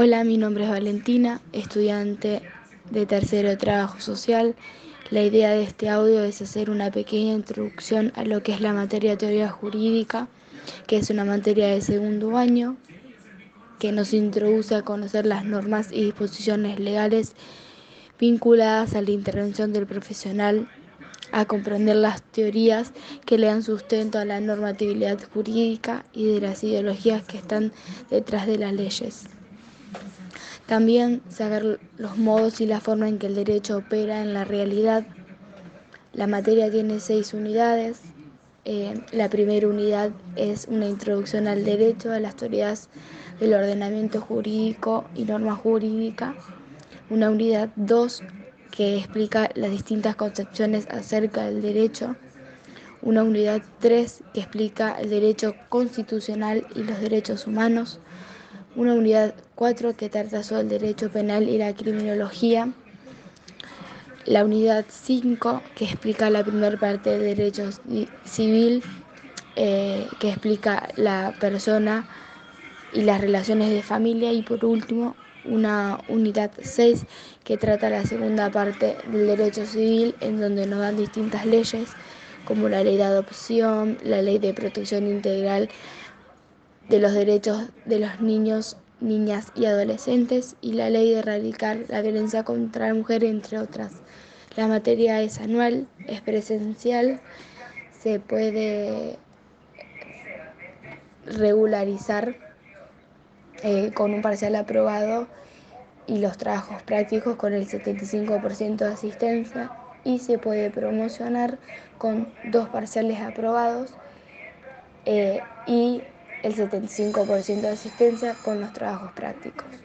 Hola, mi nombre es Valentina, estudiante de tercero de trabajo social. La idea de este audio es hacer una pequeña introducción a lo que es la materia de teoría jurídica, que es una materia de segundo año, que nos introduce a conocer las normas y disposiciones legales vinculadas a la intervención del profesional, a comprender las teorías que le dan sustento a la normatividad jurídica y de las ideologías que están detrás de las leyes. También saber los modos y la forma en que el derecho opera en la realidad. La materia tiene seis unidades. Eh, la primera unidad es una introducción al derecho, a las teorías del ordenamiento jurídico y norma jurídica. Una unidad 2 que explica las distintas concepciones acerca del derecho. Una unidad 3 que explica el derecho constitucional y los derechos humanos una unidad 4 que trata sobre el derecho penal y la criminología, la unidad 5 que explica la primera parte del derecho civil, eh, que explica la persona y las relaciones de familia. Y por último una unidad 6 que trata la segunda parte del derecho civil en donde nos dan distintas leyes como la ley de adopción, la ley de protección integral de los derechos de los niños, niñas y adolescentes y la ley de erradicar la violencia contra la mujer, entre otras. La materia es anual, es presencial, se puede regularizar eh, con un parcial aprobado y los trabajos prácticos con el 75% de asistencia y se puede promocionar con dos parciales aprobados eh, y el 75% de asistencia con los trabajos prácticos.